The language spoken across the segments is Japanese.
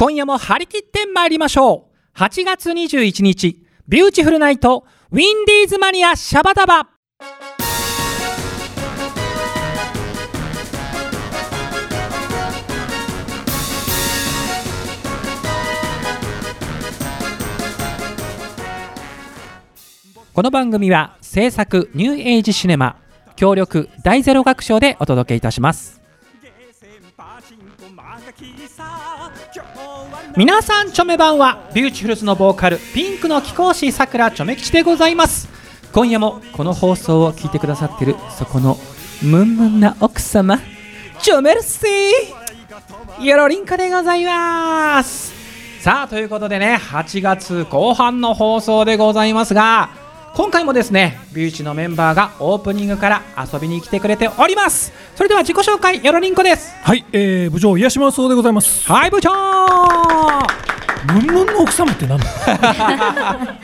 今夜も張り切って参りましょう。8月21日、ビューティフルナイト、ウィンディーズマニアシャバダバ。この番組は制作ニューエイジシネマ協力第ゼロ楽章でお届けいたします皆さんチョメばんはビューチフルズのボーカルピンクの貴公子さくらチョメ吉でございます。今夜もこの放送を聞いてくださってるそこのムンムンな奥様チョメルシーよろりんかでございます。さあということでね8月後半の放送でございますが今回もですねビューチのメンバーがオープニングから遊びに来てくれております。それでは自己紹介よろりんこです。はい、えー、部長癒しまそうでございます。はい部長。ムンムンの奥様って何だ？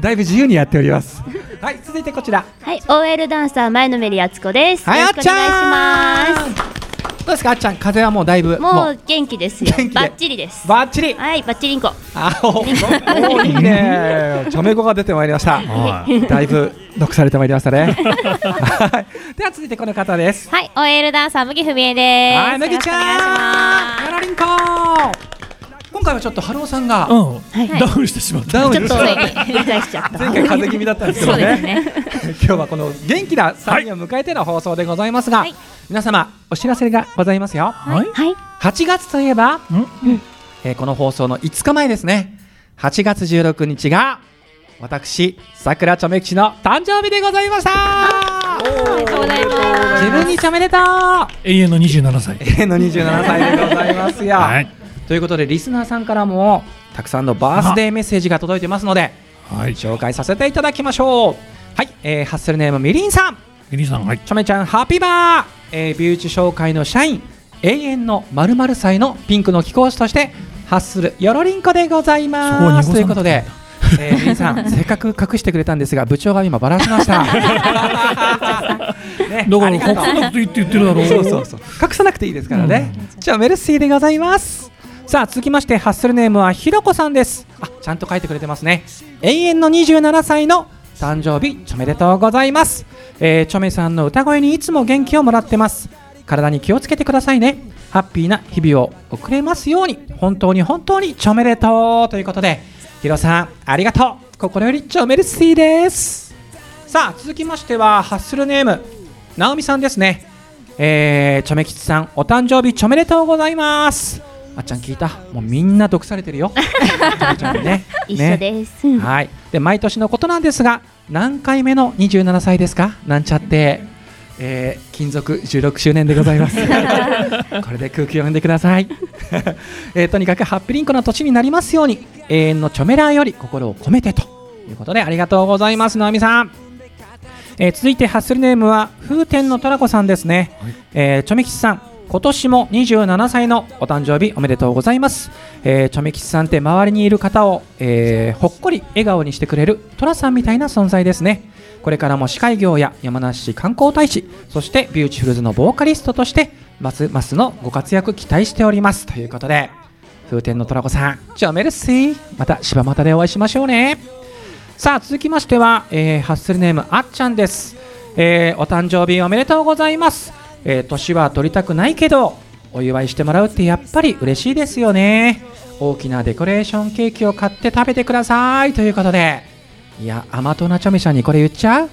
だいぶ自由にやっております。はい続いてこちら。はい、OL ダンサー前のめりあつこです。はいよろしくお願いしまどうですか？あっちゃん風はもうだいぶす。もう元気ですよ。元気。で。バッチリです。バッチリ？はい、バッチリンコ。あおおいいね。チョメ語が出てまいりました。はい。だいぶ読されてまいりましたね。はい。では続いてこの方です。はい、OL ダンサー麦ふみえです。はい麦ちゃん。よろりんこ今回はちょっと春尾さんがうん、はい。ダウンしてしまった。ダウンちょっと上に繰り返しちゃった。前回風邪気味だったんですけどね。ね。今日はこの元気な3人を迎えての放送でございますが、はい。皆様お知らせがございますよ。はい。はい、8月といえば、ん。えーこの放送の5日前ですね。8月16日が私さくらちょめきちの誕生日でございました。おめでとうございます。自分にちょめでとう永遠の27歳。永遠の27歳でございますよ、はいということでリスナーさんからもたくさんのバースデーメッセージが届いてますのではい。紹介させていただきましょう。はい、えーハッスルネームみりんさん。ミリーさんはい。ちょめちゃんハッピーバー、えービューチ紹介の社員。永遠のまる祭のピンクの貴公子としてハッスルよろりんこでございます。ということで、えー、みりんさん せっかく隠してくれたんですが部長が今ばらしました、ね、だから隠さなくていいって言ってるだろう。そうそうそう。隠さなくていいですからね、じゃあメルシーでございますさあ続きましてハッスルネームはひろこさんです。あちゃんと書いてくれてますね。永遠の27歳の誕生日おめでとうございます、えー、チョメさんの歌声にいつも元気をもらってます。体に気をつけてくださいね。ハッピーな日々を送れますように。本当に本当にちょめでとうということで。ひろさんありがとう。心よりちょめるシーです。さあ続きましてはハッスルネームなおみさんですね。えー、ちょめきちさんお誕生日ちょめでとうございます。あっちゃん聞いた？もうみんな毒されてるよ。ちょめちゃんにね。一緒です。ね。はい。で毎年のことなんですが何回目の27歳ですか？なんちゃって。えー、金属16周年でございます。これで空気を読んでください、えー、とにかくハッピリンコの年になりますように永遠のチョメラーより心を込めてと。いうことでありがとうございます直美さん。えー続いてハッスルネームは風天のトラコさんですね、えー、チョメキチさん今年も27歳のお誕生日おめでとうございます、えー、チョメキチさんって周りにいる方を、えーほっこり笑顔にしてくれるトラさんみたいな存在ですね。これからも司会業や山梨市観光大使そしてビューティフルズのボーカリストとしてますますのご活躍期待しております。ということで風天のトラコさんチョメルシーまた柴又でお会いしましょうね。さあ続きましては、えーハッスルネームあっちゃんです、えーお誕生日おめでとうございます、えー年は取りたくないけどお祝いしてもらうってやっぱり嬉しいですよね。大きなデコレーションケーキを買って食べてください。ということでいや甘党なチョメちゃんにこれ言っちゃう？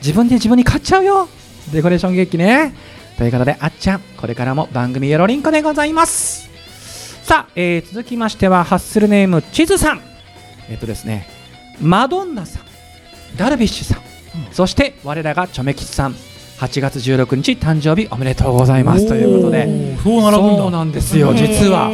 自分で自分に買っちゃうよ。デコレーションケーキね。ということであっちゃんこれからも番組よろりんこでございます。さあ、えー続きましてはハッスルネーム地図さん。えっ、とですねマドンナさんダルビッシュさん、そして我らがチョメ吉さん。8月16日誕生日おめでとうございます。ということで。そうなんですよ実は。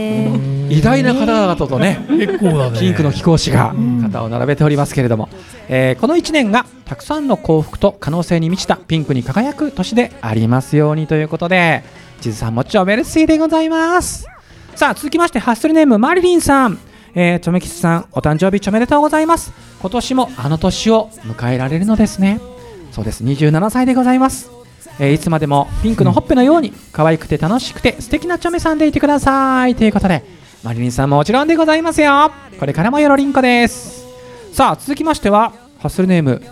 偉大な方々とね 結構だね。ピンクの貴公子がん。肩を並べておりますけれども、えーこの1年がたくさんの幸福と可能性に満ちたピンクに輝く年でありますようにということで地図さんもちょメルシーでございます。さあ続きましてハッスルネームマリリンさん。えー、チョメキスさんお誕生日ちょめでとうございます。今年もあの年を迎えられるのですね。そうです。27歳でございます、えーいつまでもピンクのほっぺのように可愛くて楽しくて素敵なチョメさんでいてください。ということでマリリンさんももちろんでございますよ。これからもよろりんこです。さあ続きましてはハッスルネーム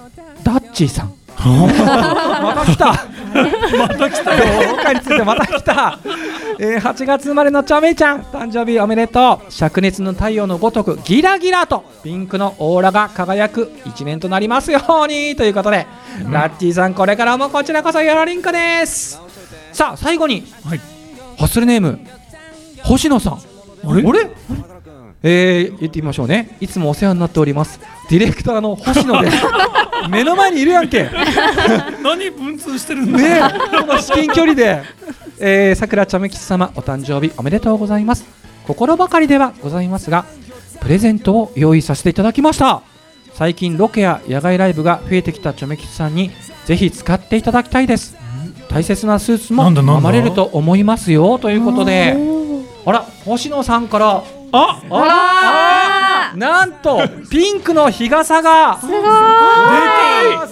ダッチーさん。また来たまた来たよ。今回についてまた来た、えー、8月生まれのちゃめちゃん。誕生日おめでとう。灼熱の太陽のごとくギラギラとピンクのオーラが輝く一年となりますようにということで、ラッチーさんこれからもこちらこそよろりんこです。さあ最後に、はい。ハッスルネーム星野さん。あれ？あれ？えー、言ってみましょうね。いつもお世話になっております。ディレクターの星野です 目の前にいるやんけ。何文通してるんだ？ね。この至近距離で、えー、桜ちゃめ吉様お誕生日おめでとうございます。心ばかりではございますがプレゼントを用意させていただきました。最近ロケや野外ライブが増えてきたちょめ吉さんにぜひ使っていただきたいです。大切なスーツも飲まれると思いますよということで。あら星野さんから。ああらなんとピンクの日傘が。すごい。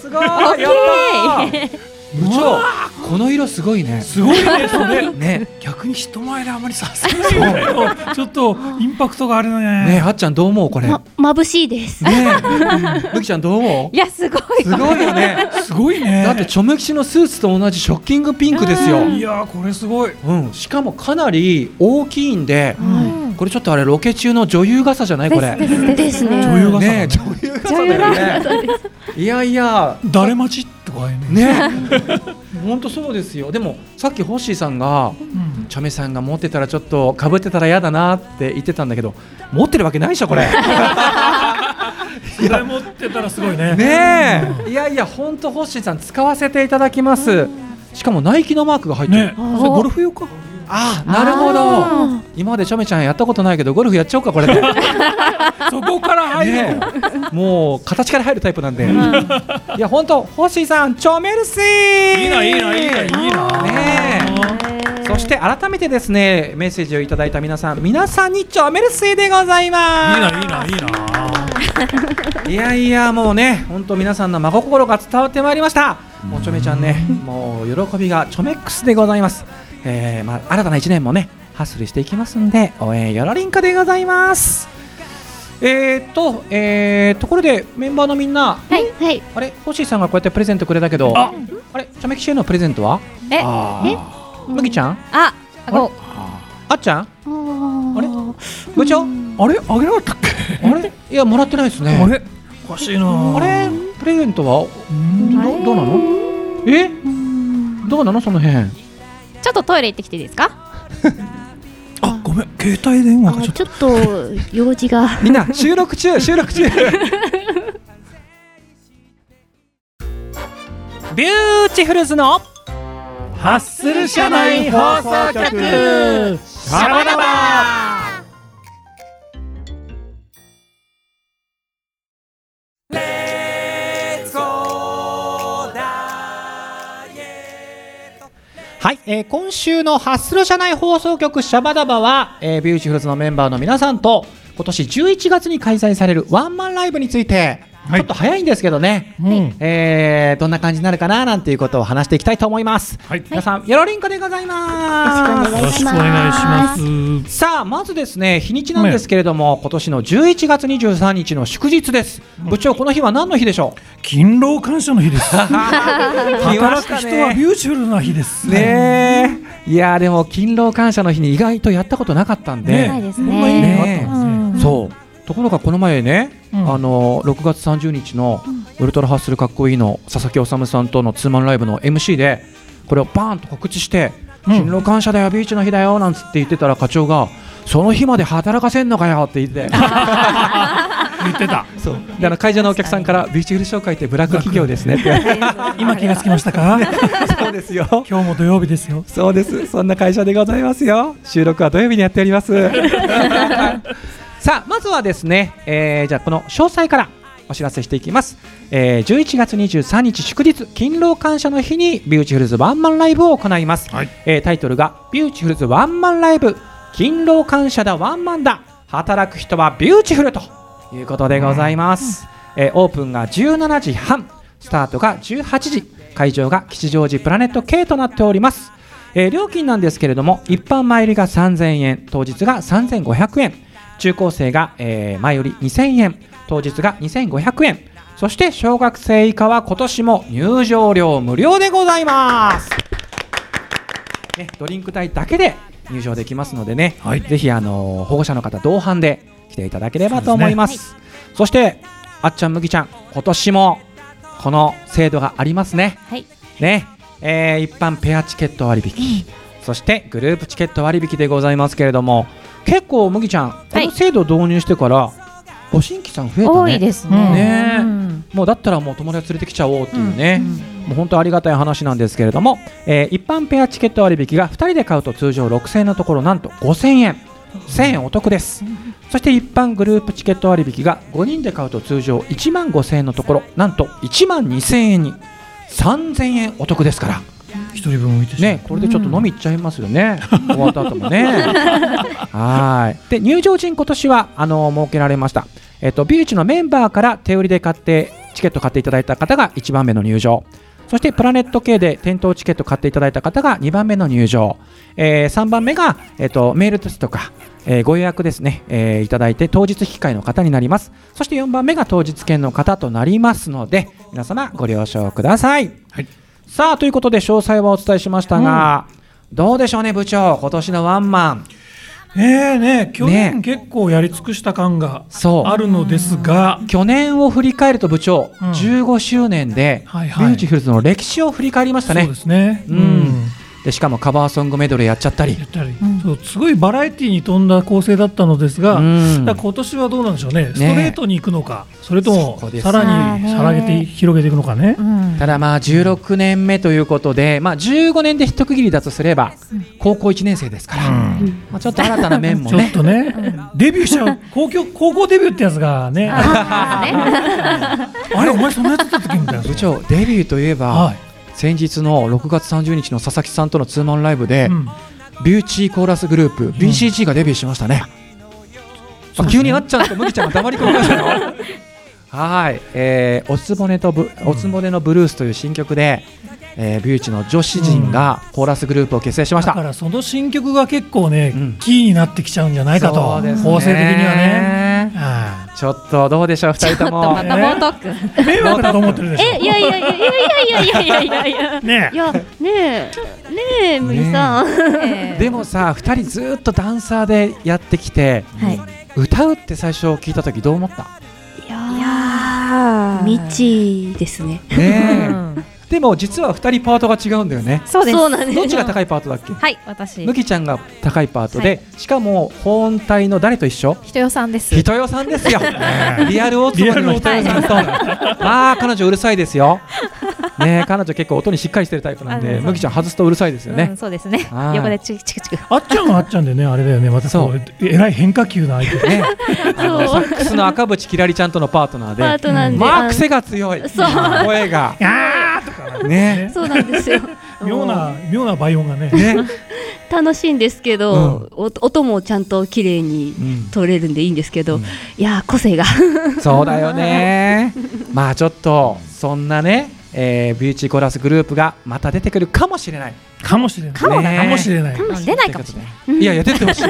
すごい。やった。ー部長。この色すごいね。すごいねそれ ね。逆に人前であまりさせないよ。ねちょっとインパクトがあるね。ねあっちゃんどう思うこれ？ねま眩しいです。むきちゃんどう思いやすごいうすごいよね。すごいね。だってチョメキシのスーツと同じショッキングピンクですよ。いやーこれすごい。うん。しかもかなり大きいんでうんこれちょっとあれロケ中の女優傘じゃないこれ。ですですね。女優傘ね。女優傘だよね。いやいや。誰待ちとかね。ね。本当そうですよ。でもさっきホッシーさんがうん。チャメさんが持ってたらちょっとかぶってたら嫌だなって言ってたんだけど持ってるわけないでしょこれ。それ持ってたらすごいね。ねえ。いやいや本当ホッシーさん使わせていただきます。しかもナイキのマークが入ってる、ねそれゴルフ用か？あなるほど。今までチョメちゃんやったことないけどゴルフやっちゃおうかこれで、ね そこから入る。え、もう形から入るタイプなんで、いや本当ホッシーさんチョメルシー。いいないいないいないいいな。ねそして改めてですねメッセージをいただいた皆さん皆さんにチョメルシーでございます。いいないいないいな。いやいやもうね本当皆さんの真心が伝わってまいりました。もうちょめちゃんねもう喜びがチョメックスでございます、えーまあ、新たな一年もねハッスルしていきますんで応援よろりんかでございます。えー、っとえー、ところでメンバーのみんなはいはい。あれ？ホッシーさんがこうやってプレゼントくれたけどああれ？チョメキシへのプレゼントは？え？あえ？ー麦ちゃん？ああご。あっちゃん？ああれ？部長あれ？あげなかったっけ？あれ？いやもらってないですね。あれ？おかしいな。あれ？プレゼントは？うんどどうなの？え？どうなの？その辺ちょっとトイレ行ってきていいですか？あごめん。携帯電話がちょっちょっと用事が。みんな収録中 収録中。ビューティフルズのハッスル社内放送局。シャバダバはい、えー今週のハッスル社内放送局シャバダバは、えービューティフルズのメンバーの皆さんと今年11月に開催されるワンマンライブについて、ちょっと早いんですけどね、うん。えーどんな感じになるかななんていうことを話していきたいと思います。はい。皆さん、よろりんこでございます。よろしくお願いします。さあまずですね日にちなんですけれども、今年の11月23日の祝日です、部長この日は何の日でしょ勤労感謝の日です。働く人はビューティフルな日です。ねえ。いやーでも勤労感謝の日に意外とやったことなかったんで、ねないですこんな意味ね。があったんですねそうところがこの前ね、うん。あの6月30日のウルトラハッスルかっこいいの佐々木修さんとのツーマンライブの MC でこれをバーンと告知してうん。勤労感謝だよビーチの日だよなんつって言ってたら課長がその日まで働かせんのかよって言って。言ってた。そう。であの会場のお客さんからビューティフル商会ってブラック企業ですねって。今気がつきましたか？そうですよ。今日も土曜日ですよ。そうです。そんな会社でございますよ。収録は土曜日にやっておりますさあまずはですね、えーじゃあこの詳細からお知らせしていきます、えー11月23日祝日勤労感謝の日にビューティフルズワンマンライブを行います、はい。えータイトルがビューティフルズワンマンライブ勤労感謝だワンマンだ。働く人はビューティフルということでございます、えーオープンが17時半。スタートが18時。会場が吉祥寺プラネット K となっております。えー料金なんですけれども一般前売りが3000円当日が3500円中高生が、えー前売り2000円当日が2500円。そして小学生以下は今年も入場料無料でございます、ね、ドリンク代だけで入場できますのでね、はい。ぜひあのー保護者の方同伴で来ていただければと思います。そしてあっちゃん麦ちゃん今年もこの制度がありますね。はい。ね、えー一般ペアチケット割引、そしてグループチケット割引でございますけれども結構麦ちゃんこはい。の制度導入してからご新規さん増えたね。多いですね。ね。うん。もうだったらもう友達連れてきちゃおうっていうね、うんもう本当ありがたい話なんですけれども、えー一般ペアチケット割引が2人で買うと通常6000円のところなんと5000円。1000円お得です。そして一般グループチケット割引が5人で買うと通常1万5000円のところなんと1万2000円に。3000円お得ですから一人分浮いてね、これでちょっと飲み行っちゃいますよね、終わった後もね。はい。で、入場陣今年はあの設けられました。えっとビーチのメンバーから手売りで買ってチケット買っていただいた方が1番目の入場。そしてプラネット系で店頭チケット買っていただいた方が2番目の入場、え3番目が、えっとメールですとか、えーご予約ですね、えーいただいて当日引き換えの方になります。そして4番目が当日券の方となりますので皆様ご了承ください、はいさあということで詳細はお伝えしましたが、どうでしょうね部長。今年のワンマン。ええね去年ね。結構やり尽くした感がそう。あるのですが。去年を振り返ると部長、うん。15周年で、はいはい。ビューティフルズの歴史を振り返りましたね。そうですね。うんでしかもカバーソングメドレーやっちゃったり。やったり。そうすごいバラエティに富んだ構成だったのですが、うん。今年はどうなんでしょうね。ストレートに行くのかそれともさらにねさらげて広げていくのかね。うん。ただまあ16年目ということで、まあ、15年で一区切りだとすれば高校1年生ですから、うん。まあ、ちょっと新たな面も ちょっねとね、デビューしちゃう。高校高校デビューってやつがね。あ れお前そんなやつだったっけ？みたいな。部長デビューといえば、はい、先日の6月30日の佐々木さんとのツーマンライブで、うん。ビューチーコーラスグループ BCG がデビューしましたね、あ急にあっちゃんと麦ちゃんが黙り込みましたよ はい、えー、おつぼねとぶおつぼねのブルースという新曲で、えー、ビューチの女子陣がコーラスグループを結成しました、だからその新曲が結構ね、うん。キーになってきちゃうんじゃないかと。構成的にはね。はちょっとどうでしょう2人ともまた猛特訓。い 迷惑だと思ってるでしょえ、いやいやいやいやいやいやいやいやいやいや。ねいや、ねえ、ねえ、森さん。でもさ2人ずっとダンサーでやってきてはい。歌うって最初聞いた時どう思った？いや未知ですね。ねえでも実は2人パートが違うんだよね。そうです。どっちが高いパートだっけ？はい、私。麦ちゃんが高いパートで、しかも保音隊の誰と一緒？人よさんです。人よさんですよ。リアル大坪の人よさんとまあ彼女うるさいですよ。ねえ彼女結構音にしっかりしてるタイプなんあそうで麦ちゃん外すとうるさいですようねんそうですね。はい。横でチクチクチク。あっちゃんはあっちゃんでねあれだよね。またそう。えらい変化球な相手。ね あのサックスの赤渕きらりちゃんとのパートナーで。まあ癖が強い。そう。声が。あーとか。ね。そうなんですよ。妙な妙な倍音がね。ね、楽しいんですけど、お音もちゃんと綺麗にうん。取れるんでいいんですけど、うん。いやー個性が。そうだよね。まあちょっとそんなね、えービューチーコーラスグループがまた出てくるかもしれない。かもしれない。かもね。かもしれないうん出ないかもしれない。いやいや出てほしい。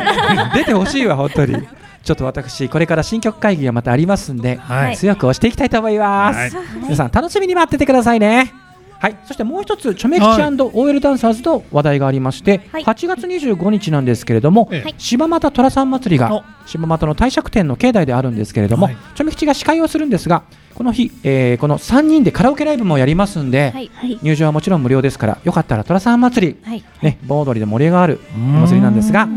出てほしいわ本当に。ちょっと私これから新曲会議がまたありますんで、はい。強く押していきたいと思います、はい。皆さん楽しみに待っててくださいねはい、そしてもう一つ、チョメ吉はい &OL ダンサーズの話題がありまして、はい。8月25日なんですけれども、柴又寅さん祭りがお柴又の帝釈天の境内であるんですけれども、はいチョメ吉が司会をするんですが、この日、えーこの3人でカラオケライブもやりますんで、はい。はい入場はもちろん無料ですから、よかったら寅さん祭り、はい。ね、盆踊りで盛り上がるお祭りなんですが、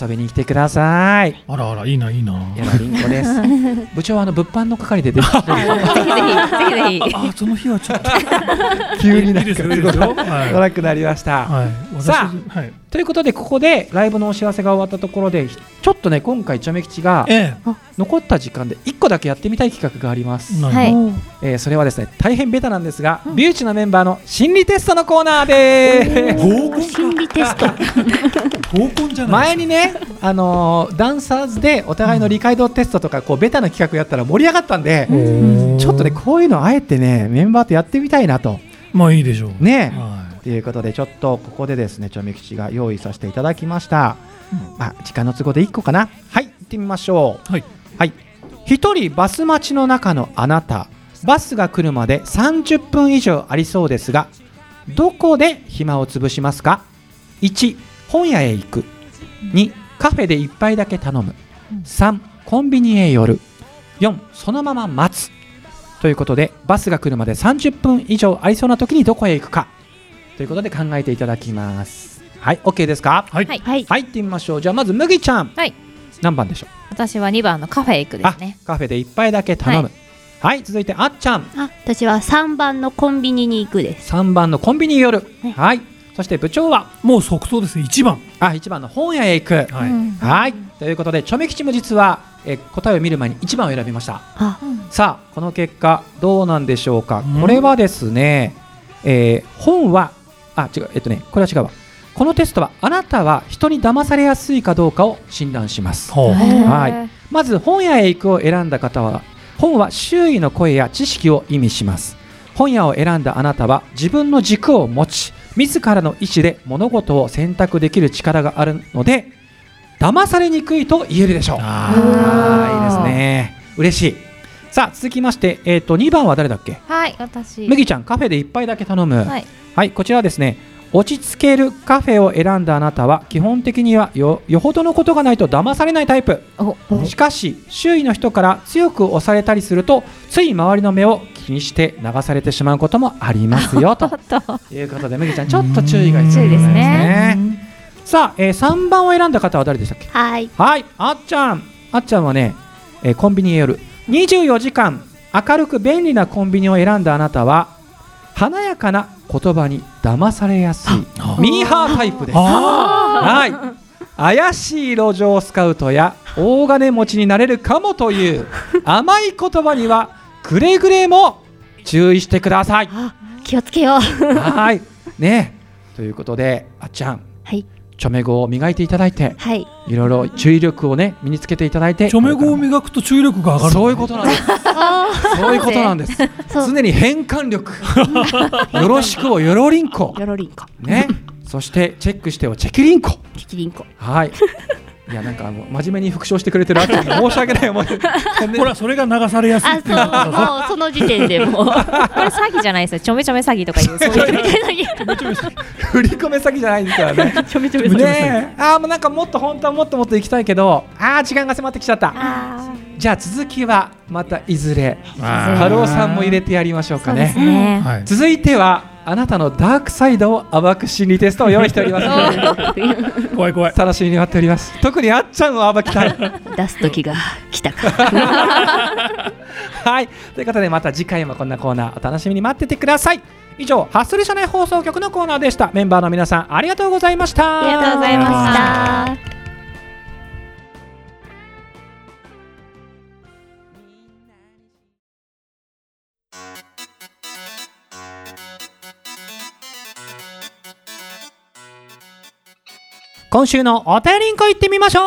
遊びに来てください。あらあらいいないいな山りんこです。部長はあの物販の係で出て ぜひぜひぜひぜひ。あその日はちょっと 急になんか辛くなりました。はい私さはいということでここでライブのお知らせが終わったところでちょっとね今回チョメ吉がえ残った時間で1個だけやってみたい企画があります。え、はい。何えーそれはですね大変ベタなんですが、ビューチのメンバーの心理テストのコーナーで合コン心理テスト。合コン。じゃない前にね、あのーダンサーズでお互いの理解度テストとかこうベタな企画やったら盛り上がったんで、ちょっとねこういうのあえてねメンバーとやってみたいなと。まあいいでしょう。ね。はということでちょっとここでですねちょめ吉が用意させていただきました、まあ時間の都合で1個かな。はい。行ってみましょう。はい。はい。一人バス待ちの中のあなた。バスが来るまで30分以上ありそうですがどこで暇を潰しますか？1本屋へ行く。2カフェで一杯だけ頼む。3コンビニへ寄る。4そのまま待つ。ということでバスが来るまで30分以上ありそうな時にどこへ行くかということで考えていただきます。はい OK ですか？はい。はい。はい。はい行ってみましょう。じゃあまず麦ちゃん。はい。何番でしょう？私は2番のカフェ行くですね。あカフェで一杯だけ頼む。はい、続いてあっちゃん。あ私は三番のコンビニに行くです。3番のコンビニに寄る。はい。はい。そして部長は？もう即答です1番。あ1番の本屋へ行く。はい、うん。はい。ということでチョメ吉も実は、えー答えを見る前に1番を選びました。あ。さあこの結果どうなんでしょうか？うん。これはですね、えー本はあ違う。えっとねこれは違うわ。このテストはあなたは人に騙されやすいかどうかを診断します。はい。まず本屋へ行くを選んだ方は本は周囲の声や知識を意味します。本屋を選んだあなたは自分の軸を持ち自らの意思で物事を選択できる力があるので騙されにくいと言えるでしょう。あはいいいですね。嬉しいさあ続きまして、えー、と2番は誰だっけ？はい私。麦ちゃんカフェで一杯だけ頼む。はい。はい、こちらはですね落ち着けるカフェを選んだあなたは基本的にはよよほどのことがないと騙されないタイプ。おしかし周囲の人から強く押されたりするとつい周りの目を気にして流されてしまうこともありますよ と。いうことで麦ちゃんちょっと注意が必要です注意ですね。さあ、えー、3番を選んだ方は誰でしたっけ？はい。はいあっちゃん。あっちゃんはね、えーコンビニへ寄る24時間明るく便利なコンビニを選んだあなたは華やかな言葉に騙されやすいあミーハータイプです。あはい。怪しい路上スカウトや大金持ちになれるかもという甘い言葉にはくれぐれも注意してください。気をつけよう。はい。ね。ということであっちゃん。はいチョメ語を磨いていただいてはい。いろいろ注意力をね身につけていただいてチョメ語を磨くと注意力が上がるそういうことなんです。そういうことなんです。常に変換力。よろしくをよろりんこ。よろりんこ。ね。そしてチェックしてをチェキリンコ。キキリンコ。はいいやなんか真面目に復唱してくれてるあっちゃんに申し訳ない思いほら それが流されやすいあそうもうその時点でもうこれ詐欺じゃないですよ。ちょめちょめ詐欺。とかいうそういう振り込め詐欺じゃないですからね。ちょめちょめ。ねえあーもうなんかもっと本当はもっともっと行きたいけどあー時間が迫ってきちゃった。あじゃあ続きはまたいずれ。あー。ハローさんも入れてやりましょうかね。ーね。はい。続いてはあなたのダークサイドを暴く心理テストを用意しております。怖い怖い。楽しみに待っております。特にあっちゃんを暴きたい。ー出す時が来たか。はい。ということでまた次回もこんなコーナーお楽しみに待っててください。以上ハッスル社内放送局のコーナーでした。メンバーの皆さんありがとうございました。ありがとうございました今週のお便りんこ行ってみましょう。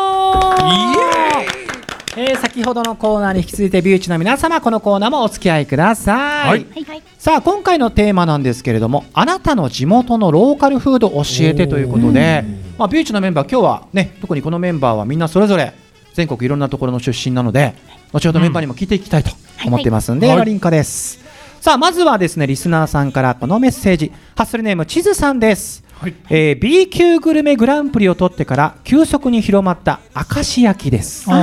えー先ほどのコーナーに引き続いてビューチの皆様このコーナーもお付き合いください、はい。はいさあ今回のテーマなんですけれどもあなたの地元のローカルフード教えてということで、まあ、ビューチのメンバー今日はね特にこのメンバーはみんなそれぞれ全国いろんなところの出身なので後ほどメンバーにも聞いていきたいと思ってますんで、はい。ラリンカです。さあまずはですねリスナーさんからこのメッセージ。ハッスルネーム地図さんですはい。えー B 級グルメグランプリを取ってから急速に広まった明石焼きです。あ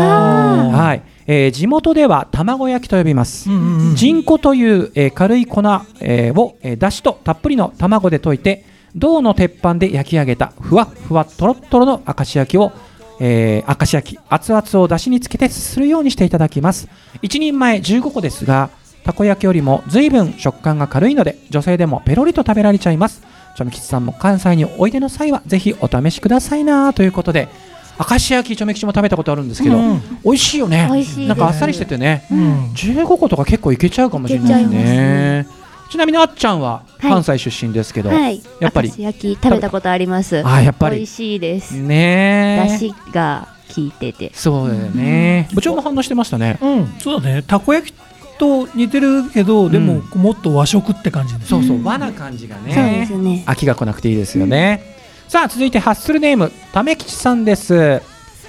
はい、えー地元では卵焼きと呼びます。ーうんうんという、えー軽い粉、えーを、えーだしとたっぷりの卵で溶いて銅の鉄板で焼き上げたふわっふわとろっとろの明石焼きを、えー明石焼き熱々をだしにつけてすするようにしていただきます。1人前15個ですがたこ焼きよりも随分食感が軽いので女性でもペロリと食べられちゃいますちょめきちさんも関西においでの際はぜひお試しくださいなということで明石焼きちょめきちも食べたことあるんですけど、うん。美味しいよね。なんかあっさりしててね、うん。15個とか結構いけちゃうかもしれないですね。ちなみにあっちゃんははい。関西出身ですけど、はい。やっぱり焼き食べたことあります。あやっぱり。美味しいです。ね。えだしが効いてて。そうだよね。部長も反応してましたね。うん。そうだね。たこ焼きと似てるけどでももっと和食って感じですそうそう和な感じがそうでねすね。飽きが来なくていいですよね、さあ続いてハッスルネームためきちさんです、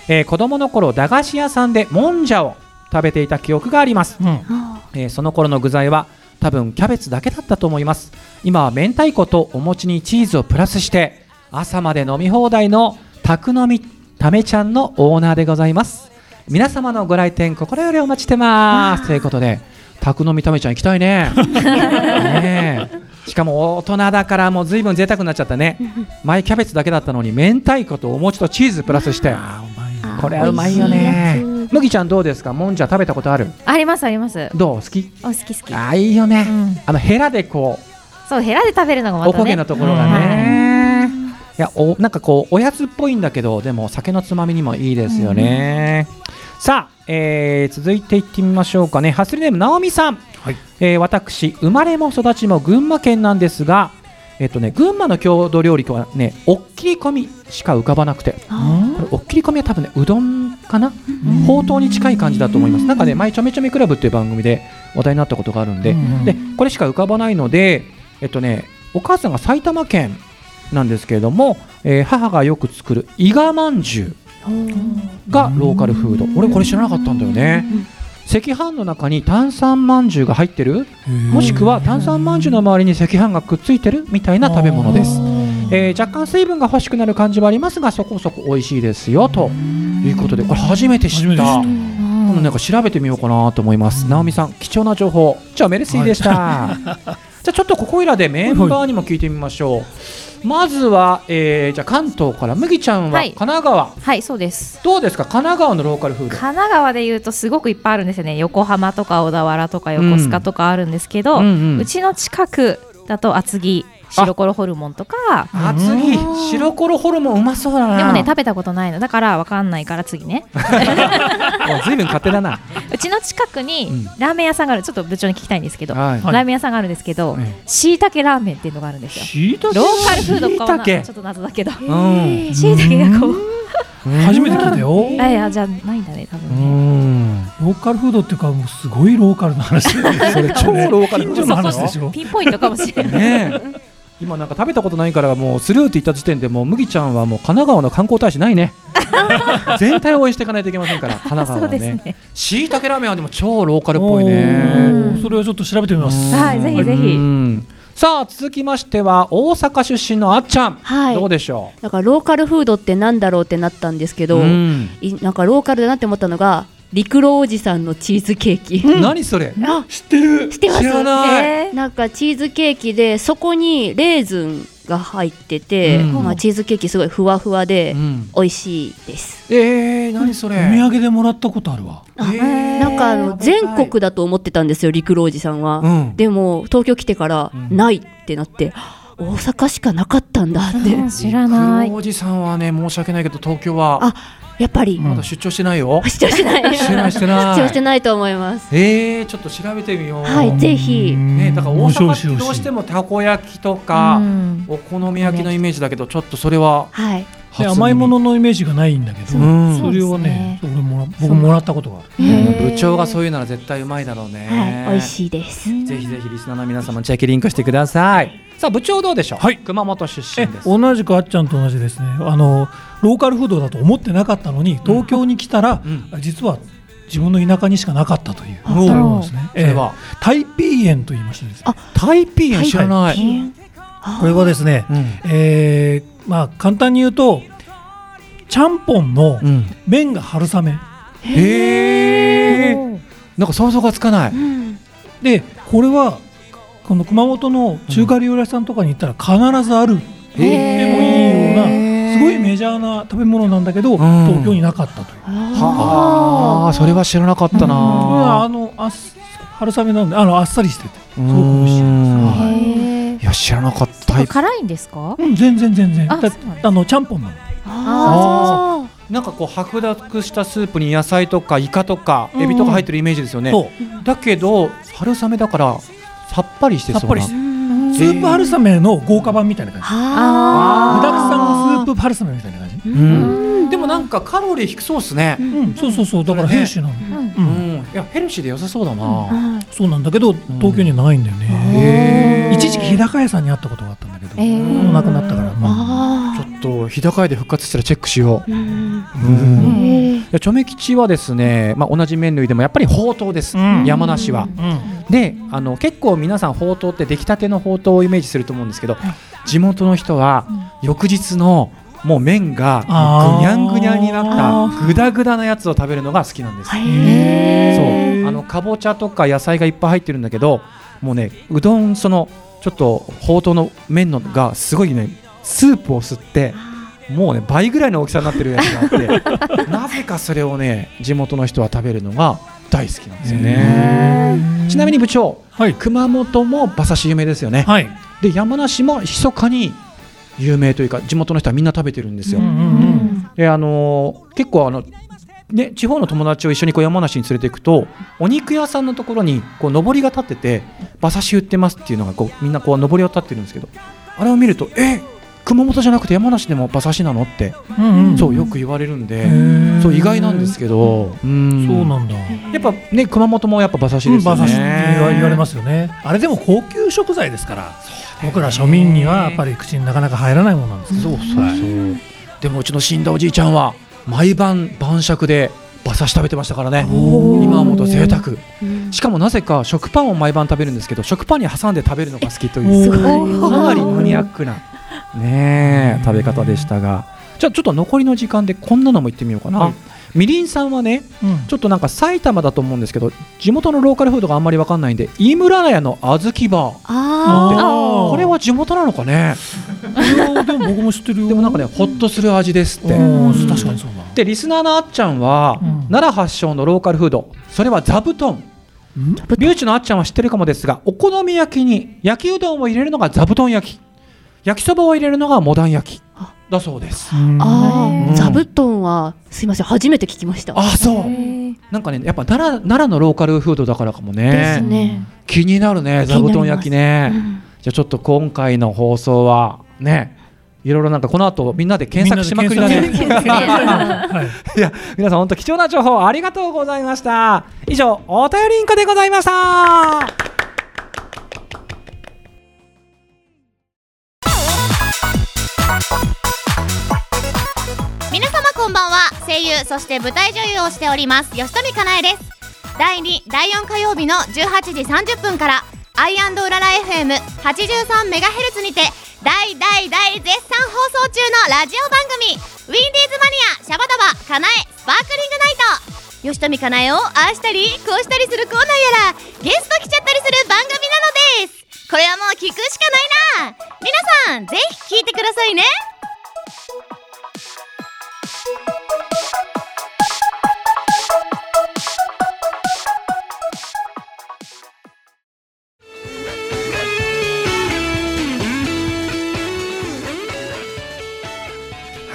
えー子供の頃駄菓子屋さんでもんじゃを食べていた記憶があります、うん。あえーその頃の具材は多分キャベツだけだったと思います。今は明太子とお餅にチーズをプラスして朝まで飲み放題の宅飲みためちゃんのオーナーでございます。皆様のご来店心よりお待ちしてます。ということで宅飲みためちゃん行きたいね。ねえ。しかも大人だからもう随分贅沢になっちゃったね。前キャベツだけだったのに明太子とお餅とチーズプラスして。あーうまいーこれはうまいよね。麦ちゃんどうですか？もんじゃ食べたことある？ありますあります。どう？好き？お好き好き。あーいいよね、うん。あのヘラでこそうヘラで食べるのがう、またね。おこげのところがね、いやおなんかこうおやつっぽいんだけどでも酒のつまみにもいいですよね、さあ、えー続いていってみましょうかね。ハッスルネームなおみさん、はい。えー私生まれも育ちも群馬県なんですがえっとね群馬の郷土料理とはねおっきり込みしか浮かばなくて。おっきり込みは多分ねうどんかな？ほうとうに近い感じだと思います。なんかね前ちょめちょめクラブっていう番組で話題になったことがあるんで、うん。でこれしか浮かばないのでえっとねお母さんが埼玉県なんですけれども、えー母がよく作る伊賀まんじゅうがローカルフード。俺これ知らなかったんだよね。赤飯の中に炭酸まんじゅうが入ってる？もしくは炭酸まんじゅうの周りに赤飯がくっついてる？みたいな食べ物です、えー若干水分が欲しくなる感じはありますがそこそこ美味しいですよと。いうことでこれ初めて知った。なんか調べてみようかなと思います。直美さん、貴重な情報、じゃあメルシーでした。じゃあちょっとここいらでメンバーにも聞いてみましょう。まずは、えー、じゃあ関東から麦ちゃんははい。神奈川、はいそうです。どうですか？神奈川のローカルフード。神奈川でいうとすごくいっぱいあるんですよね。横浜とか小田原とか横須賀とかあるんですけど、うんうん。うちの近くだと厚木白コロホルモンとか。あ次。白コロホルモンうまそうだな。でもね食べたことないの。だからわかんないから次ね。もう随分勝手だな。うちの近くにうん。ラーメン屋さんがある。ちょっと部長に聞きたいんですけど、はい。はいラーメン屋さんがあるんですけどえしい。たけラーメンっていうのがあるんですよ。しいたけローカルフードかちょっと謎だけど。うん。しいたけがこう。初めて聞いたよ。あいやじゃあないんだね多う分ね。ん。ローカルフードっていうかもうすごいローカルな話 それ超ローカル近所の話でしょ。ピンポイントかもしれない。ねえ。今なんか食べたことないからもうスルーって言った時点でもう麦ちゃんはもう神奈川の観光大使ないね。全体を応援していかないといけませんから 神奈川はね。しいたけラーメンはでも超ローカルっぽいおねーそれをちょっと調べてみます。はいぜひぜひ。うん。さあ続きましては大阪出身のあっちゃん、はい。どうでしょなんかローカルフードってなんだろうってなったんですけう、ど、うん。いなんかローカルだなって思ったのが陸路おじさんのチーズケーキ。何それ？あ知ってる。知ってます？知らない。えーなんかチーズケーキでそこにレーズンが入ってて、うん。まあ、チーズケーキすごいふわふわでうん。美味しいです。えー、何それ？お土産でもらったことあるわ。えー。なんかあの全国だと思ってたんですよ陸路おじさんは。うん。でも東京来てからうん。ないってなって、大阪しかなかったんだって、うん知らない。黒おじさんはね申し訳ないけど東京はあやっぱり、まだ出張してないよ、視聴してない。してないしてない。視聴してないと思います。えー、ちょっと調べてみよう。はいぜひ。ね、だから大阪ってどうしてもたこ焼きとか、うん。お好み焼きのイメージだけどちょっとそれははい。で甘いもののイメージがないんだけど、うん。それをね俺もら僕もらったことがある。部長がそういうなら絶対うまいだろうね、はい、美味しいです。ぜひぜひリスナーの皆様チェックリンクしてくださいさあ部長どうでしょう、はい。熊本出身えです。同じくあっちゃんと同じですね。あのローカルフードだと思ってなかったのに東京に来たら、うん。実は自分の田舎にしかなかったという。食べ物ですね、それは、えータイピーエンと言いましてですね。あタイピーエン知らない、これはですね、うん。えーまあ簡単に言うとちゃんぽんのうん、麺が春雨。へえなんか想像がつかない、でこれはこの熊本の中華料理屋さんとかに行ったら必ずある、へでもいいようー。なすごいメジャーな食べ物なんだけど、ん。東京になかったという。はあ。それは知らなかったな、これはあのあっ春雨なんであのあっさりしててすごく美味しいうん。へーいや知らなかった。辛いんですか？うん全然全然。だああのちゃんぽんなの。あなんかこう白濁したスープに野菜とかイカとかエビとか入ってるイメージですよね、そう。だけど春雨だからさっぱりしてそうな。さっぱり。してうんスープ春雨の豪華版みたいな感じ。あ具だくさんのスープ春雨みたいな感じ。うん。でもなんかカロリー低そうですね。うん。そうそうそう。だからヘルシーなの。うん。うん。いやヘルシーで良さそうだな、はいそうなんだけど東京にはないんだよね、一時期日高屋さんにあったことがあったんだけど、えー。もうなくなったから、まあと日高屋で復活したらチェックしよう、ーうん。チョメ吉はですね、まあ、同じ麺類でもやっぱりほうとうです、うん。山梨は。うん。であの結構皆さんほうとうって出来たてのほうとうをイメージすると思うんですけど、地元の人は翌日のもう麺がぐにゃんぐにゃんになあったぐだぐだなやつを食べるのが好きなんです。へそう。あのかぼちゃとか野菜がいっぱい入ってるんだけどもうねうどんそのちょっとほうとうの麺のがすごいねスープを吸ってもうね倍ぐらいの大きさになってるやつがあって なぜかそれをね地元の人は食べるのが大好きなんですよね。ちなみに部長はい。熊本も馬刺し有名ですよね。はい。で山梨も密かに有名というか地元の人はみんな食べてるんですよ、うんうんうん。であのー結構あのね、地方の友達を一緒にこう山梨に連れていくとお肉屋さんのところにこう上りが立ってて馬刺し売ってますっていうのがこうみんなこう上りを立ってるんですけどあれを見るとえ熊本じゃなくて山梨でも馬刺しなのって、うんうん。そうよく言われるんで、そう意外なんですけどうん。そうなんだ。やっぱね熊本もやっぱ馬刺しですよね、馬刺しって言われますよね。あれでも高級食材ですから僕ら庶民にはやっぱり口になかなか入らないものなんですそうそうそう、でもうちの死んだおじいちゃんは毎晩晩酌で馬刺し食べてましたからね。今思うと贅沢。うん。しかもなぜか食パンを毎晩食べるんですけど食パンに挟んで食べるのが好きとおいう。ーかなりマニアックなねえ食べ方でしたが。じゃあちょっと残りの時間でこんなのも言ってみようかな、はいみりんさんはねうん。ちょっとなんか埼玉だと思うんですけど地元のローカルフードがあんまりわかんないんで飯村屋の小豆バー。ああこれは地元なのかね？でも僕も知ってるよ。でもなんかねほっとする味ですって。確かにそうだ。でリスナーのあっちゃんは、うん。奈良発祥のローカルフード。それは座布団。うん？リュウチのあっちゃんは知ってるかもですがお好み焼きに焼きうどんを入れるのが座布団焼き焼きそばを入れるのがモダン焼きだそうです。うん。あうん。ー座布団はすいません初めて聞きました。あそう。なんかねやっぱ奈良奈良のローカルフードだからかもでねすね。気になるね座布団焼きね。うん。じゃあちょっと今回の放送はねいろいろなんかこの後みんなで検索しまくりだね。い いや皆さん本当貴重な情報ありがとうございました。以上お便りインコでございましたこんばんは。声優そして舞台女優をしております。吉富かなえです。第2第4火曜日の18時30分からアイうらら FM83MHz にて大大大絶賛放送中のラジオ番組ウィンディーズマニアシャバダバかなえスパークリングナイト。吉富かなえをああしたりこうしたりするコーナーやらゲスト来ちゃったりする番組なのです。これはもう聞くしかないな。皆さんぜひ聞いてくださいね。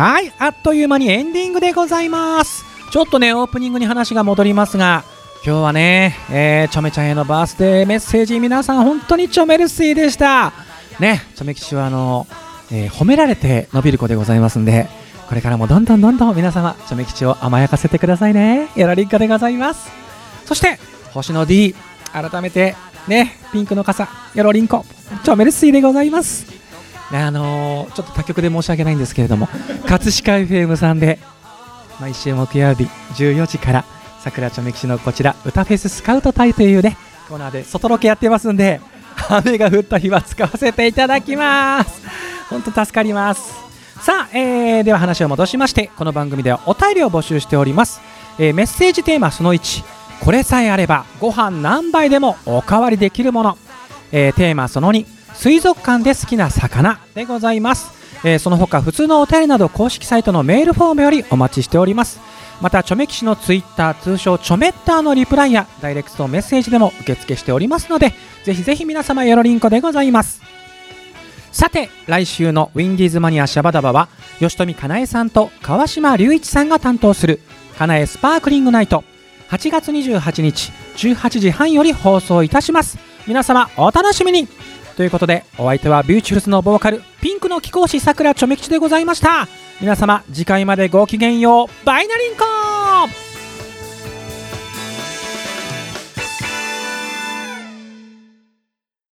はいあっという間にエンディングでございます。ちょっとねオープニングに話が戻りますが今日はね、えー、チョメちゃんへのバースデーメッセージ皆さん本当にチョメルスイでした。ねチョメ吉はあの、えー褒められて伸びる子でございますんでこれからもどんどんどんどん皆様チョメ吉を甘やかせてくださいね。よろりんかでございます。そして星野 D 改めてねピンクの傘よろりんこチョメルスイでございます。あのーちょっと他局で申し訳ないんですけれども葛飾 FM さんで毎週木曜日14時から桜ちょめ吉のこちら歌フェススカウト隊というねコーナーで外ロケやってますんで雨が降った日は使わせていただきます。本当助かります。さあ、えーでは話を戻しましてこの番組ではお便りを募集しております、えーメッセージテーマその1これさえあればご飯何杯でもおかわりできるもの、えーテーマその2水族館で好きな魚でございます、えーその他普通のお便りなど公式サイトのメールフォームよりお待ちしております。またチョメ騎士のツイッター通称チョメッターのリプライやダイレクトメッセージでも受付しておりますのでぜひぜひ皆様よろりんこでございます。さて来週のウィンディーズマニアシャバダバは吉富かなえさんと川島隆一さんが担当するかなえスパークリングナイト。8月28日18時半より放送いたします。皆様お楽しみに。ということでお相手はビューティフルズのボーカルピンクの貴公子さくらちょめ吉でございました。皆様次回までごきげんよう。バイナリンコ